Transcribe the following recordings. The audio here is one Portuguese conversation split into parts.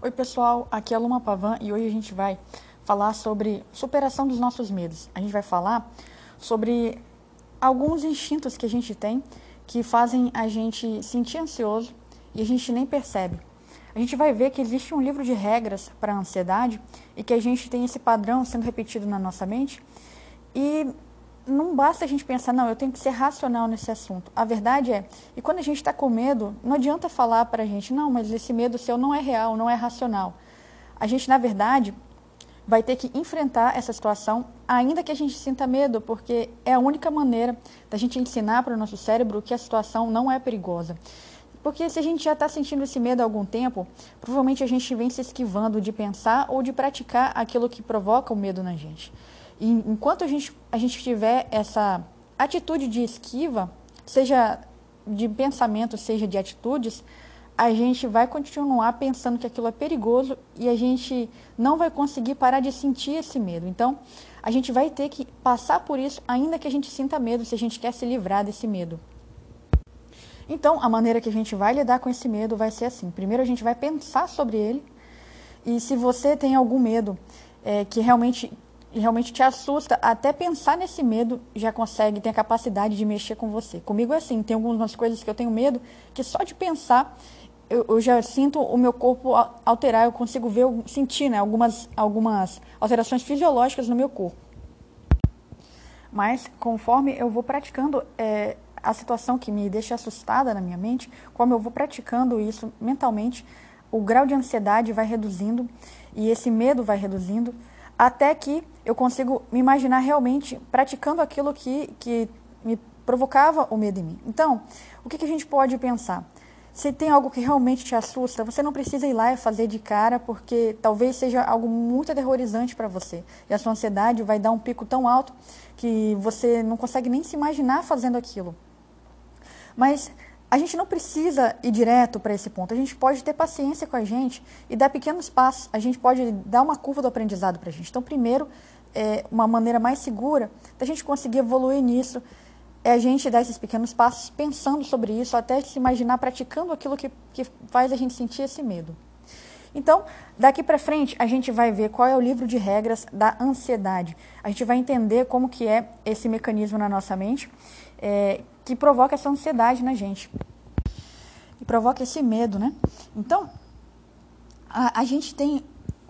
Oi, pessoal, aqui é a Luma Pavan e hoje a gente vai falar sobre superação dos nossos medos. A gente vai falar sobre alguns instintos que a gente tem que fazem a gente sentir ansioso e a gente nem percebe. A gente vai ver que existe um livro de regras para a ansiedade e que a gente tem esse padrão sendo repetido na nossa mente e não basta a gente pensar, não, eu tenho que ser racional nesse assunto. A verdade é, e quando a gente está com medo, não adianta falar para a gente, não, mas esse medo seu não é real, não é racional. A gente, na verdade, vai ter que enfrentar essa situação, ainda que a gente sinta medo, porque é a única maneira da gente ensinar para o nosso cérebro que a situação não é perigosa. Porque se a gente já está sentindo esse medo há algum tempo, provavelmente a gente vem se esquivando de pensar ou de praticar aquilo que provoca o medo na gente. E enquanto a gente, a gente tiver essa atitude de esquiva, seja de pensamento, seja de atitudes, a gente vai continuar pensando que aquilo é perigoso e a gente não vai conseguir parar de sentir esse medo. Então, a gente vai ter que passar por isso, ainda que a gente sinta medo, se a gente quer se livrar desse medo. Então, a maneira que a gente vai lidar com esse medo vai ser assim: primeiro, a gente vai pensar sobre ele, e se você tem algum medo é, que realmente realmente te assusta, até pensar nesse medo já consegue, tem a capacidade de mexer com você. Comigo é assim, tem algumas coisas que eu tenho medo que só de pensar eu, eu já sinto o meu corpo alterar, eu consigo ver, sentir né, algumas, algumas alterações fisiológicas no meu corpo. Mas conforme eu vou praticando é, a situação que me deixa assustada na minha mente, como eu vou praticando isso mentalmente, o grau de ansiedade vai reduzindo e esse medo vai reduzindo até que eu consigo me imaginar realmente praticando aquilo que, que me provocava o medo em mim. Então, o que, que a gente pode pensar? Se tem algo que realmente te assusta, você não precisa ir lá e fazer de cara, porque talvez seja algo muito aterrorizante para você. E a sua ansiedade vai dar um pico tão alto que você não consegue nem se imaginar fazendo aquilo. Mas a gente não precisa ir direto para esse ponto. A gente pode ter paciência com a gente e dar pequenos passos. A gente pode dar uma curva do aprendizado para a gente. Então, primeiro, é, uma maneira mais segura da gente conseguir evoluir nisso é a gente dar esses pequenos passos pensando sobre isso, até se imaginar praticando aquilo que, que faz a gente sentir esse medo. Então, daqui para frente, a gente vai ver qual é o livro de regras da ansiedade. A gente vai entender como que é esse mecanismo na nossa mente, é, que provoca essa ansiedade na gente. E provoca esse medo, né? Então, a, a gente tem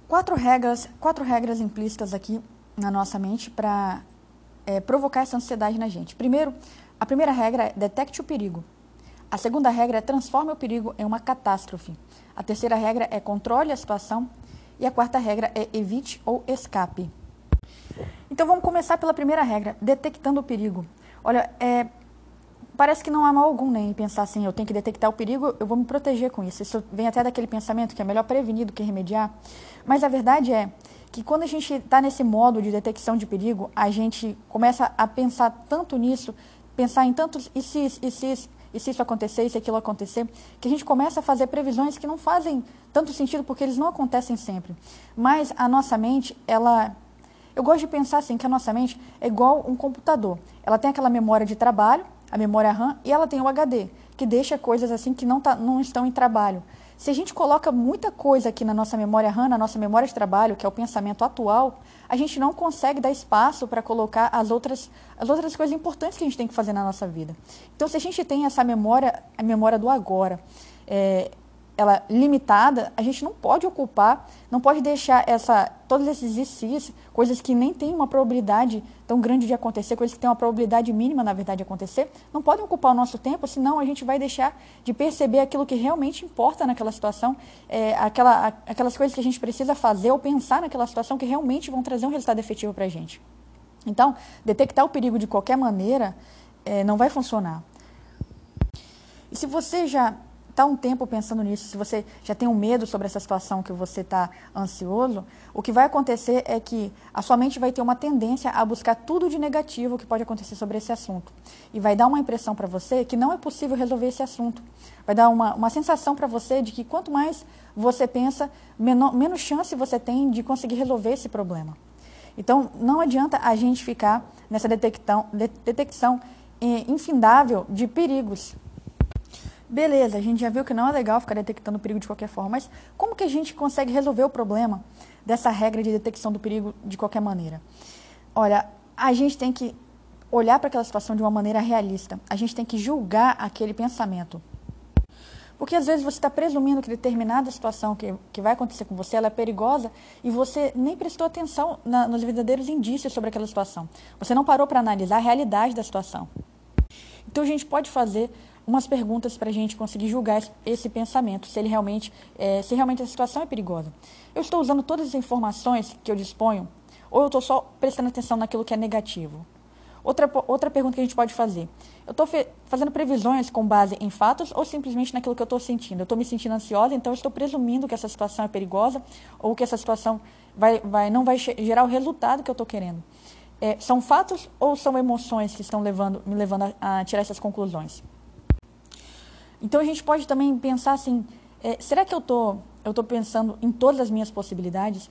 quatro regras, quatro regras implícitas aqui na nossa mente para é, provocar essa ansiedade na gente. Primeiro, a primeira regra é detecte o perigo. A segunda regra é transforme o perigo em uma catástrofe. A terceira regra é controle a situação. E a quarta regra é evite ou escape. Então vamos começar pela primeira regra, detectando o perigo. Olha, é, parece que não há mal algum né, pensar assim, eu tenho que detectar o perigo, eu vou me proteger com isso. Isso vem até daquele pensamento que é melhor prevenir do que remediar. Mas a verdade é que quando a gente está nesse modo de detecção de perigo, a gente começa a pensar tanto nisso, pensar em tantos e se, e se, e se isso acontecer, e se aquilo acontecer, que a gente começa a fazer previsões que não fazem tanto sentido porque eles não acontecem sempre. Mas a nossa mente, ela eu gosto de pensar assim, que a nossa mente é igual um computador. Ela tem aquela memória de trabalho, a memória RAM, e ela tem o HD, que deixa coisas assim que não, tá, não estão em trabalho. Se a gente coloca muita coisa aqui na nossa memória RAM, na nossa memória de trabalho, que é o pensamento atual, a gente não consegue dar espaço para colocar as outras, as outras coisas importantes que a gente tem que fazer na nossa vida. Então, se a gente tem essa memória, a memória do agora, é, ela limitada, a gente não pode ocupar, não pode deixar essa todos esses exercícios, coisas que nem têm uma probabilidade tão grande de acontecer, coisas que têm uma probabilidade mínima, na verdade, de acontecer, não podem ocupar o nosso tempo, senão a gente vai deixar de perceber aquilo que realmente importa naquela situação, é, aquela, aquelas coisas que a gente precisa fazer ou pensar naquela situação que realmente vão trazer um resultado efetivo para a gente. Então, detectar o perigo de qualquer maneira é, não vai funcionar. E se você já está um tempo pensando nisso, se você já tem um medo sobre essa situação que você está ansioso, o que vai acontecer é que a sua mente vai ter uma tendência a buscar tudo de negativo que pode acontecer sobre esse assunto. E vai dar uma impressão para você que não é possível resolver esse assunto. Vai dar uma, uma sensação para você de que quanto mais você pensa, menor, menos chance você tem de conseguir resolver esse problema. Então, não adianta a gente ficar nessa detectão, detecção eh, infindável de perigos Beleza, a gente já viu que não é legal ficar detectando perigo de qualquer forma, mas como que a gente consegue resolver o problema dessa regra de detecção do perigo de qualquer maneira? Olha, a gente tem que olhar para aquela situação de uma maneira realista. A gente tem que julgar aquele pensamento. Porque às vezes você está presumindo que determinada situação que, que vai acontecer com você ela é perigosa e você nem prestou atenção na, nos verdadeiros indícios sobre aquela situação. Você não parou para analisar a realidade da situação. Então a gente pode fazer umas perguntas para a gente conseguir julgar esse pensamento, se ele realmente, é, se realmente a situação é perigosa. Eu estou usando todas as informações que eu disponho ou eu estou só prestando atenção naquilo que é negativo? Outra, outra pergunta que a gente pode fazer: eu estou fazendo previsões com base em fatos ou simplesmente naquilo que eu estou sentindo? Eu estou me sentindo ansiosa, então eu estou presumindo que essa situação é perigosa ou que essa situação vai, vai, não vai gerar o resultado que eu estou querendo. É, são fatos ou são emoções que estão levando, me levando a, a, tirar essas conclusões? Então a gente pode também pensar assim: é, será que eu tô, estou pensando em todas as minhas possibilidades?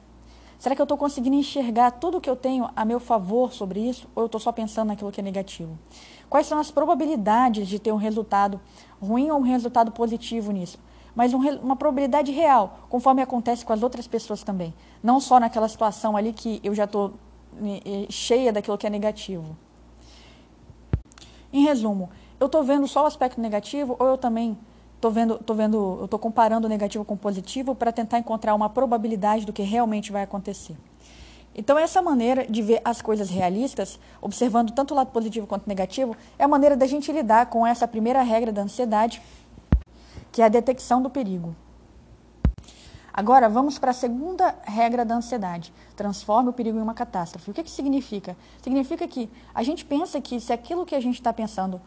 Será que eu estou conseguindo enxergar tudo o que eu tenho a meu favor sobre isso? Ou eu estou só pensando naquilo que é negativo? Quais são as probabilidades de ter um resultado ruim ou um resultado positivo nisso? Mas um, uma probabilidade real, conforme acontece com as outras pessoas também. Não só naquela situação ali que eu já estou cheia daquilo que é negativo. Em resumo, eu estou vendo só o aspecto negativo ou eu também Estou vendo, tô vendo, eu estou comparando o negativo com o positivo para tentar encontrar uma probabilidade do que realmente vai acontecer. Então, essa maneira de ver as coisas realistas, observando tanto o lado positivo quanto negativo, é a maneira da gente lidar com essa primeira regra da ansiedade, que é a detecção do perigo. Agora, vamos para a segunda regra da ansiedade. Transforme o perigo em uma catástrofe. O que, que significa? Significa que a gente pensa que se aquilo que a gente está pensando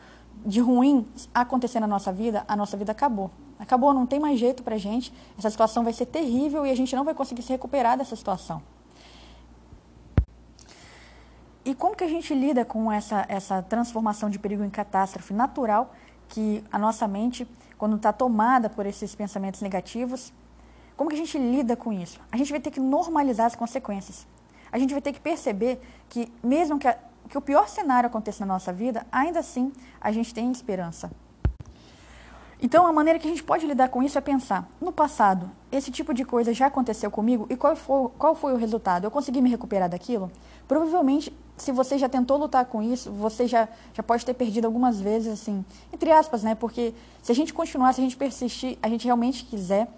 de ruim acontecer na nossa vida, a nossa vida acabou. Acabou, não tem mais jeito para a gente. Essa situação vai ser terrível e a gente não vai conseguir se recuperar dessa situação. E como que a gente lida com essa, essa transformação de perigo em catástrofe natural que a nossa mente, quando está tomada por esses pensamentos negativos, como que a gente lida com isso? A gente vai ter que normalizar as consequências. A gente vai ter que perceber que, mesmo que a, que o pior cenário aconteça na nossa vida, ainda assim a gente tem esperança. Então, a maneira que a gente pode lidar com isso é pensar: no passado, esse tipo de coisa já aconteceu comigo e qual foi, qual foi o resultado? Eu consegui me recuperar daquilo? Provavelmente, se você já tentou lutar com isso, você já, já pode ter perdido algumas vezes, assim, entre aspas, né? Porque se a gente continuar, se a gente persistir, a gente realmente quiser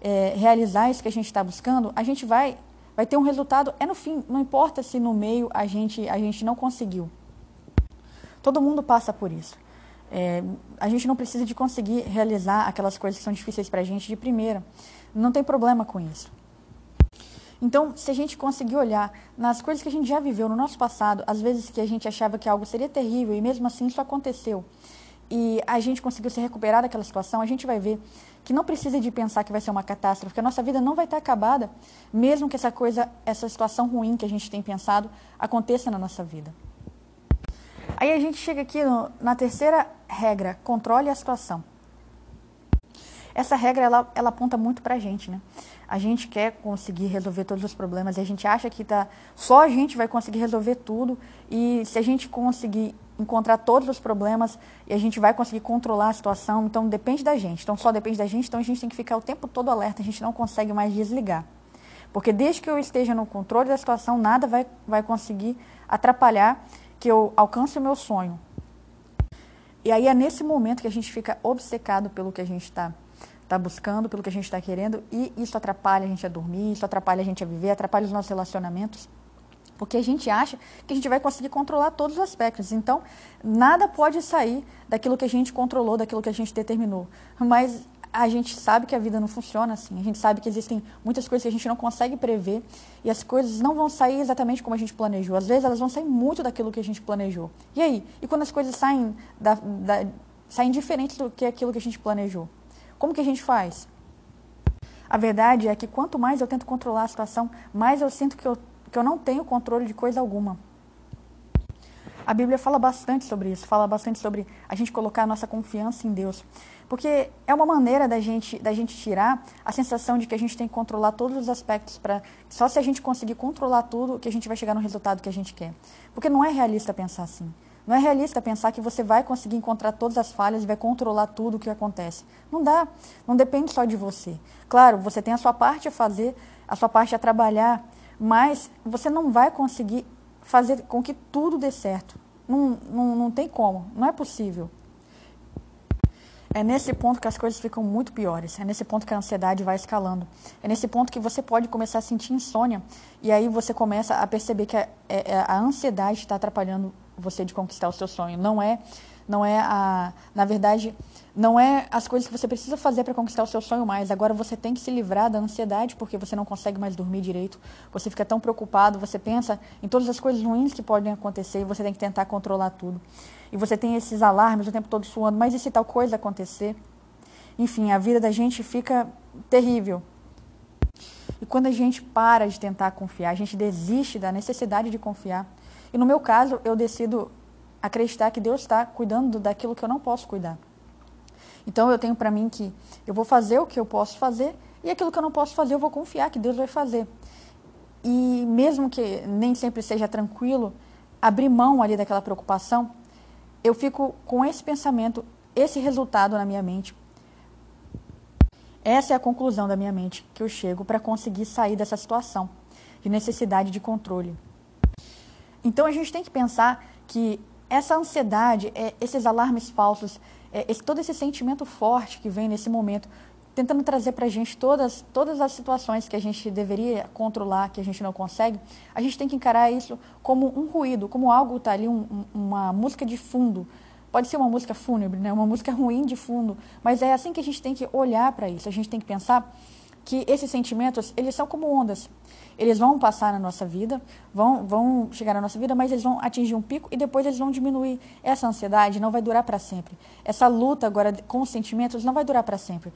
é, realizar isso que a gente está buscando, a gente vai vai ter um resultado, é no fim, não importa se no meio a gente, a gente não conseguiu. Todo mundo passa por isso. É, a gente não precisa de conseguir realizar aquelas coisas que são difíceis para a gente de primeira. Não tem problema com isso. Então, se a gente conseguir olhar nas coisas que a gente já viveu no nosso passado, às vezes que a gente achava que algo seria terrível e mesmo assim isso aconteceu, e a gente conseguiu se recuperar daquela situação, a gente vai ver que não precisa de pensar que vai ser uma catástrofe, que a nossa vida não vai estar acabada, mesmo que essa coisa, essa situação ruim que a gente tem pensado aconteça na nossa vida. Aí a gente chega aqui no, na terceira regra, controle a situação. Essa regra ela, ela aponta muito para a gente, né? A gente quer conseguir resolver todos os problemas e a gente acha que tá, só a gente vai conseguir resolver tudo e se a gente conseguir encontrar todos os problemas e a gente vai conseguir controlar a situação. Então depende da gente. Então só depende da gente, então a gente tem que ficar o tempo todo alerta, a gente não consegue mais desligar. Porque desde que eu esteja no controle da situação, nada vai, vai conseguir atrapalhar que eu alcance o meu sonho. E aí é nesse momento que a gente fica obcecado pelo que a gente está tá buscando, pelo que a gente está querendo, e isso atrapalha a gente a dormir, isso atrapalha a gente a viver, atrapalha os nossos relacionamentos. Porque a gente acha que a gente vai conseguir controlar todos os aspectos. Então, nada pode sair daquilo que a gente controlou, daquilo que a gente determinou. Mas a gente sabe que a vida não funciona assim. A gente sabe que existem muitas coisas que a gente não consegue prever e as coisas não vão sair exatamente como a gente planejou. Às vezes elas vão sair muito daquilo que a gente planejou. E aí? E quando as coisas saem, da, da, saem diferentes do que aquilo que a gente planejou? Como que a gente faz? A verdade é que quanto mais eu tento controlar a situação, mais eu sinto que eu que eu não tenho controle de coisa alguma. A Bíblia fala bastante sobre isso, fala bastante sobre a gente colocar a nossa confiança em Deus. Porque é uma maneira da gente, da gente tirar a sensação de que a gente tem que controlar todos os aspectos para só se a gente conseguir controlar tudo que a gente vai chegar no resultado que a gente quer. Porque não é realista pensar assim. Não é realista pensar que você vai conseguir encontrar todas as falhas e vai controlar tudo o que acontece. Não dá. Não depende só de você. Claro, você tem a sua parte a fazer, a sua parte a trabalhar, mas você não vai conseguir fazer com que tudo dê certo. Não, não, não tem como. Não é possível. É nesse ponto que as coisas ficam muito piores. É nesse ponto que a ansiedade vai escalando. É nesse ponto que você pode começar a sentir insônia. E aí você começa a perceber que a, a, é, é, a ansiedade está atrapalhando você de conquistar o seu sonho. Não é, não é a, na verdade, não é as coisas que você precisa fazer para conquistar o seu sonho mais. Agora você tem que se livrar da ansiedade porque você não consegue mais dormir direito. Você fica tão preocupado, você pensa em todas as coisas ruins que podem acontecer e você tem que tentar controlar tudo. E você tem esses alarmes o tempo todo suando, mas e se tal coisa acontecer? Enfim, a vida da gente fica terrível. E quando a gente para de tentar confiar, a gente desiste da necessidade de confiar, e no meu caso, eu decido acreditar que Deus está cuidando daquilo que eu não posso cuidar. Então eu tenho para mim que eu vou fazer o que eu posso fazer e aquilo que eu não posso fazer eu vou confiar que Deus vai fazer. E mesmo que nem sempre seja tranquilo, abrir mão ali daquela preocupação, eu fico com esse pensamento, esse resultado na minha mente. Essa é a conclusão da minha mente que eu chego para conseguir sair dessa situação de necessidade de controle. Então a gente tem que pensar que essa ansiedade, é, esses alarmes falsos, é, esse, todo esse sentimento forte que vem nesse momento, tentando trazer para a gente todas, todas as situações que a gente deveria controlar, que a gente não consegue, a gente tem que encarar isso como um ruído, como algo está ali, um, uma música de fundo. Pode ser uma música fúnebre, né? uma música ruim de fundo, mas é assim que a gente tem que olhar para isso. A gente tem que pensar que esses sentimentos, eles são como ondas. Eles vão passar na nossa vida, vão, vão chegar na nossa vida, mas eles vão atingir um pico e depois eles vão diminuir. Essa ansiedade não vai durar para sempre. Essa luta agora com os sentimentos não vai durar para sempre.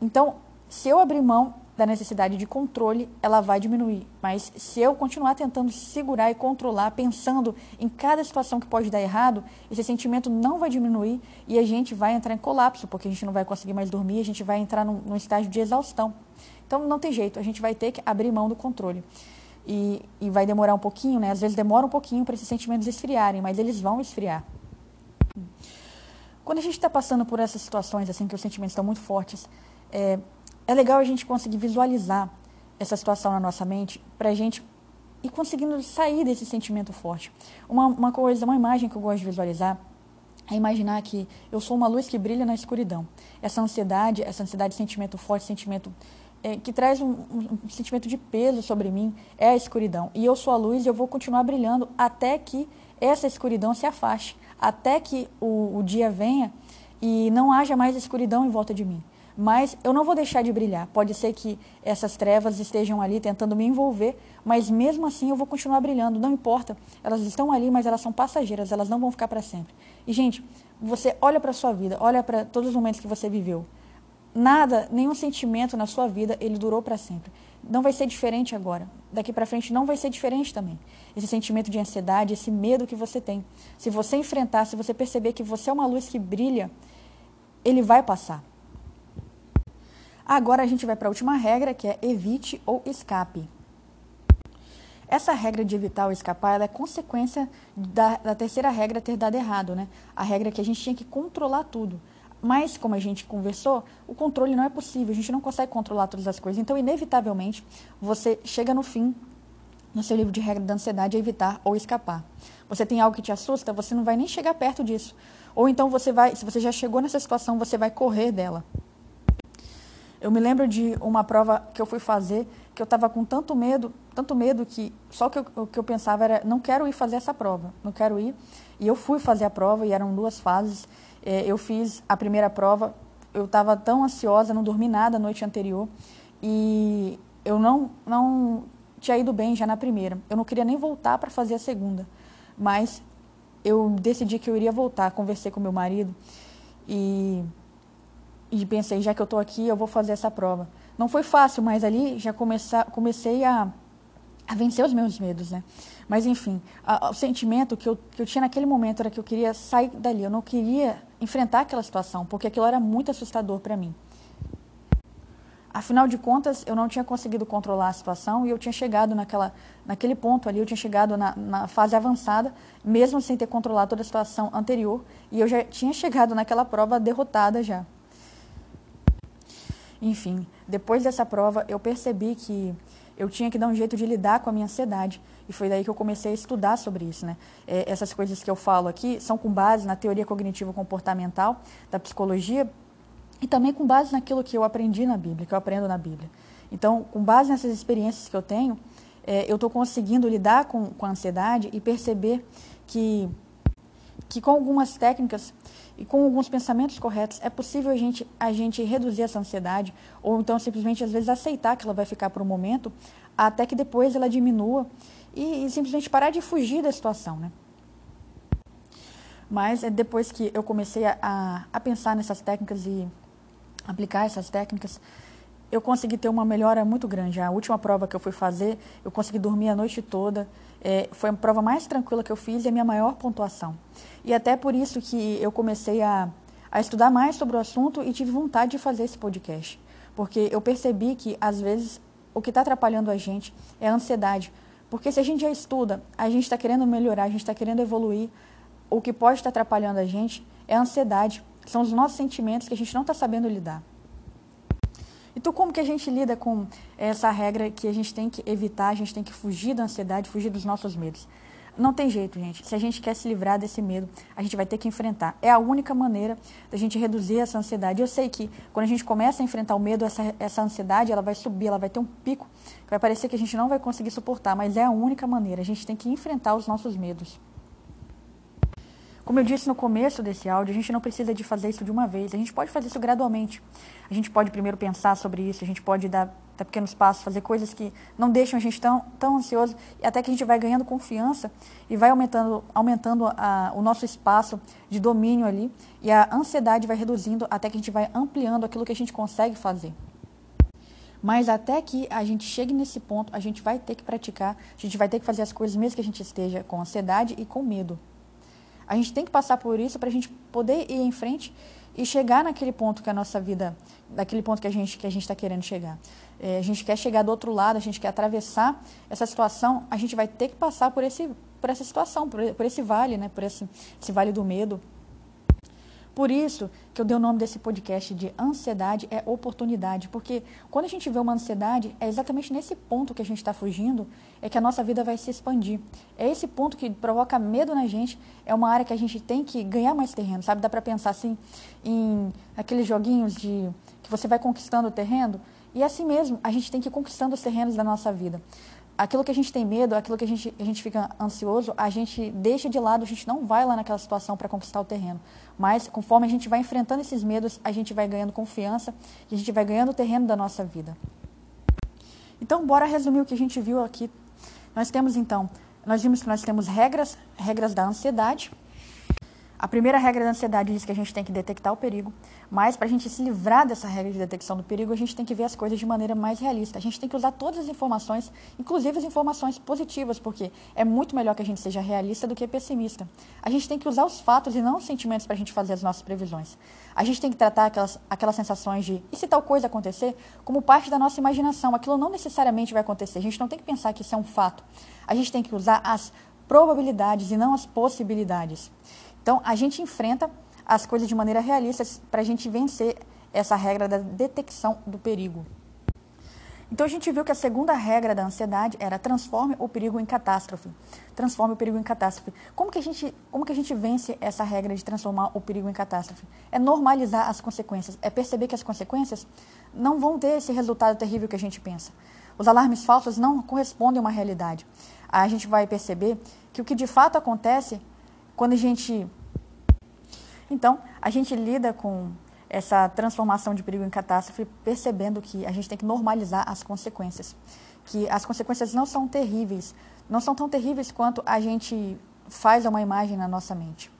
Então, se eu abrir mão da necessidade de controle, ela vai diminuir. Mas se eu continuar tentando segurar e controlar, pensando em cada situação que pode dar errado, esse sentimento não vai diminuir e a gente vai entrar em colapso, porque a gente não vai conseguir mais dormir, a gente vai entrar num, num estágio de exaustão. Então não tem jeito, a gente vai ter que abrir mão do controle. E, e vai demorar um pouquinho, né? Às vezes demora um pouquinho para esses sentimentos esfriarem, mas eles vão esfriar. Quando a gente está passando por essas situações, assim, que os sentimentos estão muito fortes, é, é legal a gente conseguir visualizar essa situação na nossa mente para a gente ir conseguindo sair desse sentimento forte. Uma, uma coisa, uma imagem que eu gosto de visualizar é imaginar que eu sou uma luz que brilha na escuridão. Essa ansiedade, essa ansiedade, sentimento forte, sentimento é, que traz um, um, sentimento de peso sobre mim é a escuridão. E eu sou a luz e eu vou continuar brilhando até que essa escuridão se afaste, até que o, o dia venha e não haja mais escuridão em volta de mim. Mas eu não vou deixar de brilhar. Pode ser que essas trevas estejam ali tentando me envolver, mas mesmo assim eu vou continuar brilhando. Não importa, elas estão ali, mas elas são passageiras, elas não vão ficar para sempre. E gente, você olha para sua vida, olha para todos os momentos que você viveu nada, nenhum sentimento na sua vida, ele durou para sempre. Não vai ser diferente agora. Daqui para frente não vai ser diferente também. Esse sentimento de ansiedade, esse medo que você tem. Se você enfrentar, se você perceber que você é uma luz que brilha, ele vai passar. Agora a gente vai para a última regra, que é evite ou escape. Essa regra de evitar ou escapar é consequência da, da terceira regra ter dado errado, né? A regra que a gente tinha que controlar tudo. Mas, como a gente conversou, o controle não é possível, a gente não consegue controlar todas as coisas. Então, inevitavelmente, você chega no fim, no seu livro de regra da ansiedade, a evitar ou escapar. Você tem algo que te assusta, você não vai nem chegar perto disso. Ou então você vai, se você já chegou nessa situação, você vai correr dela. Eu me lembro de uma prova que eu fui fazer, que eu estava com tanto medo, tanto medo que só que eu, o que eu pensava era, não quero ir fazer essa prova, não quero ir. E eu fui fazer a prova e eram duas fases. É, eu fiz a primeira prova, eu estava tão ansiosa, não dormi nada a noite anterior e eu não, não tinha ido bem já na primeira. Eu não queria nem voltar para fazer a segunda, mas eu decidi que eu iria voltar. Conversei com meu marido e, e pensei, já que eu estou aqui, eu vou fazer essa prova. Não foi fácil, mas ali já comecei, comecei a, a vencer os meus medos, né? Mas, enfim, a, o sentimento que eu, que eu tinha naquele momento era que eu queria sair dali, eu não queria enfrentar aquela situação, porque aquilo era muito assustador para mim. Afinal de contas, eu não tinha conseguido controlar a situação e eu tinha chegado naquela, naquele ponto ali, eu tinha chegado na, na, fase avançada, mesmo sem ter controlado toda a situação anterior, e eu já tinha chegado naquela prova derrotada já. Enfim, depois dessa prova, eu percebi que eu tinha que dar um jeito de lidar com a minha ansiedade. E foi daí que eu comecei a estudar sobre isso. Né? É, essas coisas que eu falo aqui são com base na teoria cognitivo-comportamental da psicologia e também com base naquilo que eu aprendi na Bíblia, que eu aprendo na Bíblia. Então, com base nessas experiências que eu tenho, é, eu estou conseguindo lidar com, com a ansiedade e perceber que, que com algumas técnicas e com alguns pensamentos corretos é possível a gente, a gente reduzir essa ansiedade ou então simplesmente às vezes aceitar que ela vai ficar por um momento até que depois ela diminua e, e simplesmente parar de fugir da situação, né? Mas é depois que eu comecei a, a pensar nessas técnicas e aplicar essas técnicas, eu consegui ter uma melhora muito grande. A última prova que eu fui fazer, eu consegui dormir a noite toda. É, foi a prova mais tranquila que eu fiz e a minha maior pontuação. E até por isso que eu comecei a, a estudar mais sobre o assunto e tive vontade de fazer esse podcast. Porque eu percebi que, às vezes, o que está atrapalhando a gente é a ansiedade. Porque se a gente já estuda, a gente está querendo melhorar, a gente está querendo evoluir, o que pode estar atrapalhando a gente é a ansiedade. São os nossos sentimentos que a gente não está sabendo lidar. Então, como que a gente lida com essa regra que a gente tem que evitar, a gente tem que fugir da ansiedade, fugir dos nossos medos? Não tem jeito, gente. Se a gente quer se livrar desse medo, a gente vai ter que enfrentar. É a única maneira da gente reduzir essa ansiedade. Eu sei que quando a gente começa a enfrentar o medo, essa, essa ansiedade, ela vai subir, ela vai ter um pico, que vai parecer que a gente não vai conseguir suportar, mas é a única maneira. A gente tem que enfrentar os nossos medos. Como eu disse no começo desse áudio, a gente não precisa de fazer isso de uma vez, a gente pode fazer isso gradualmente. A gente pode primeiro pensar sobre isso, a gente pode dar, dar pequenos passos, fazer coisas que não deixam a gente tão, tão ansioso, e até que a gente vai ganhando confiança e vai aumentando, aumentando a, o nosso espaço de domínio ali, e a ansiedade vai reduzindo até que a gente vai ampliando aquilo que a gente consegue fazer. Mas até que a gente chegue nesse ponto, a gente vai ter que praticar, a gente vai ter que fazer as coisas mesmo que a gente esteja com ansiedade e com medo. A gente tem que passar por isso para a gente poder ir em frente e chegar naquele ponto que a nossa vida, daquele ponto que a gente que a gente está querendo chegar. É, a gente quer chegar do outro lado, a gente quer atravessar essa situação, a gente vai ter que passar por esse por essa situação, por, por esse vale, né, por esse, esse vale do medo. Por isso que eu dei o nome desse podcast de Ansiedade é Oportunidade, porque quando a gente vê uma ansiedade, é exatamente nesse ponto que a gente está fugindo, é que a nossa vida vai se expandir. É esse ponto que provoca medo na gente, é uma área que a gente tem que ganhar mais terreno, sabe? Dá para pensar assim em aqueles joguinhos de que você vai conquistando o terreno, e é assim mesmo, a gente tem que ir conquistando os terrenos da nossa vida aquilo que a gente tem medo, aquilo que a gente, a gente fica ansioso, a gente deixa de lado, a gente não vai lá naquela situação para conquistar o terreno. Mas conforme a gente vai enfrentando esses medos, a gente vai ganhando confiança e a gente vai ganhando o terreno da nossa vida. Então, bora resumir o que a gente viu aqui. Nós temos então, nós vimos que nós temos regras, regras da ansiedade, a primeira regra da ansiedade diz que a gente tem que detectar o perigo, mas para a gente se livrar dessa regra de detecção do perigo, a gente tem que ver as coisas de maneira mais realista. A gente tem que usar todas as informações, inclusive as informações positivas, porque é muito melhor que a gente seja realista do que pessimista. A gente tem que usar os fatos e não os sentimentos para a gente fazer as nossas previsões. A gente tem que tratar aquelas, aquelas sensações de e se tal coisa acontecer como parte da nossa imaginação. Aquilo não necessariamente vai acontecer. A gente não tem que pensar que isso é um fato. A gente tem que usar as probabilidades e não as possibilidades. Então, a gente enfrenta as coisas de maneira realista para a gente vencer essa regra da detecção do perigo. Então, a gente viu que a segunda regra da ansiedade era transforme o perigo em catástrofe. Transforme o perigo em catástrofe. Como que a gente, como que a gente vence essa regra de transformar o perigo em catástrofe? É normalizar as consequências, é perceber que as consequências não vão ter esse resultado terrível que a gente pensa. Os alarmes falsos não correspondem a uma realidade. A gente vai perceber que o que de fato acontece quando a gente. Então, a gente lida com essa transformação de perigo em catástrofe percebendo que a gente tem que normalizar as consequências. Que as consequências não são terríveis, não são tão terríveis quanto a gente faz uma imagem na nossa mente.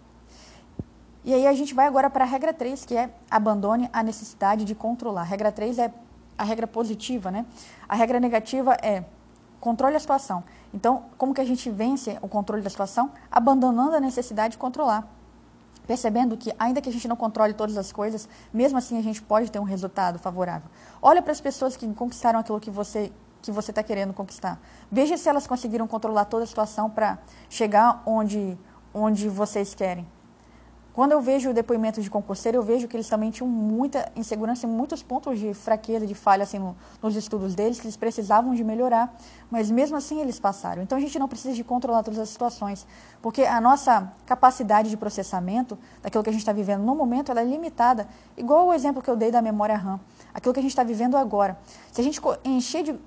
E aí a gente vai agora para a regra 3, que é abandone a necessidade de controlar. A regra 3 é a regra positiva, né? A regra negativa é controle a situação. Então, como que a gente vence o controle da situação? Abandonando a necessidade de controlar. percebendo que ainda que a gente não controle todas as coisas, mesmo assim a gente pode ter um resultado favorável. Olha para as pessoas que conquistaram aquilo que você que você está querendo conquistar. Veja se elas conseguiram controlar toda a situação para chegar onde onde vocês querem. Quando eu vejo o depoimento de concurseiro, eu vejo que eles também tinham muita insegurança, muitos pontos de fraqueza, de falha assim, no, nos estudos deles, que eles precisavam de melhorar, mas mesmo assim eles passaram. Então a gente não precisa de controlar todas as situações, porque a nossa capacidade de processamento daquilo que a gente está vivendo no momento, ela é limitada, igual o exemplo que eu dei da memória RAM, aquilo que a gente está vivendo agora. Se a gente encher de,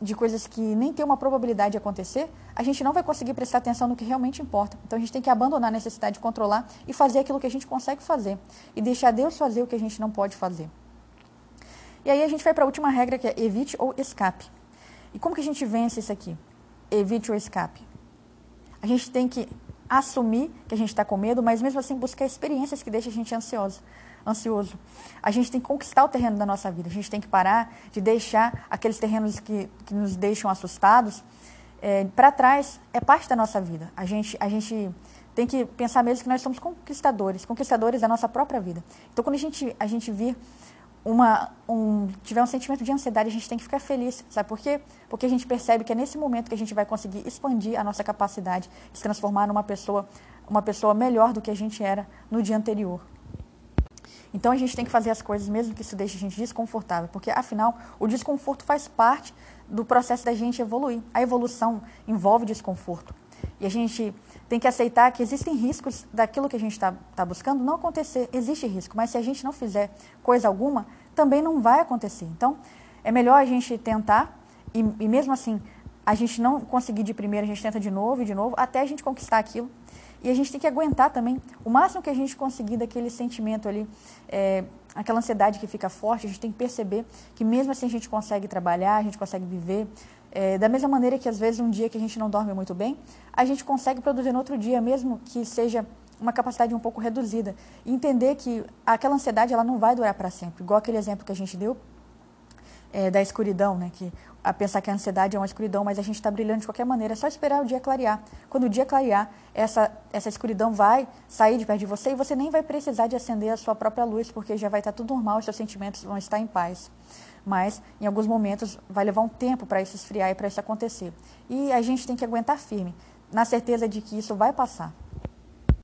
de coisas que nem tem uma probabilidade de acontecer, a gente não vai conseguir prestar atenção no que realmente importa. Então a gente tem que abandonar a necessidade de controlar e fazer aquilo que a gente consegue fazer e deixar Deus fazer o que a gente não pode fazer. E aí a gente vai para a última regra que é evite ou escape. E como que a gente vence isso aqui? Evite ou escape. A gente tem que assumir que a gente está com medo, mas mesmo assim buscar experiências que deixem a gente ansioso. Ansioso. A gente tem que conquistar o terreno da nossa vida. A gente tem que parar de deixar aqueles terrenos que, que nos deixam assustados é, para trás é parte da nossa vida. A gente, a gente tem que pensar mesmo que nós somos conquistadores, conquistadores da nossa própria vida. Então, quando a gente, a gente vir uma, um, tiver um sentimento de ansiedade, a gente tem que ficar feliz. Sabe por quê? Porque a gente percebe que é nesse momento que a gente vai conseguir expandir a nossa capacidade de se transformar numa pessoa, uma pessoa melhor do que a gente era no dia anterior. Então a gente tem que fazer as coisas mesmo que isso deixe a gente desconfortável, porque afinal o desconforto faz parte do processo da gente evoluir. A evolução envolve desconforto. E a gente tem que aceitar que existem riscos daquilo que a gente está tá buscando não acontecer. Existe risco, mas se a gente não fizer coisa alguma, também não vai acontecer. Então, é melhor a gente tentar e, e mesmo assim a gente não conseguir de primeira, a gente tenta de novo e de novo, até a gente conquistar aquilo. E a gente tem que aguentar também o máximo que a gente conseguir daquele sentimento ali, é, aquela ansiedade que fica forte, a gente tem que perceber que mesmo assim a gente consegue trabalhar, a gente consegue viver. É, da mesma maneira que às vezes um dia que a gente não dorme muito bem, a gente consegue produzir no outro dia, mesmo que seja uma capacidade um pouco reduzida. E entender que aquela ansiedade ela não vai durar para sempre. Igual aquele exemplo que a gente deu é, da escuridão, né? Que a pensar que a ansiedade é uma escuridão, mas a gente está brilhando de qualquer maneira. É só esperar o dia clarear. Quando o dia clarear, essa, essa escuridão vai sair de perto de você e você nem vai precisar de acender a sua própria luz, porque já vai estar tudo normal, os seus sentimentos vão estar em paz. Mas, em alguns momentos, vai levar um tempo para isso esfriar e para isso acontecer. E a gente tem que aguentar firme, na certeza de que isso vai passar.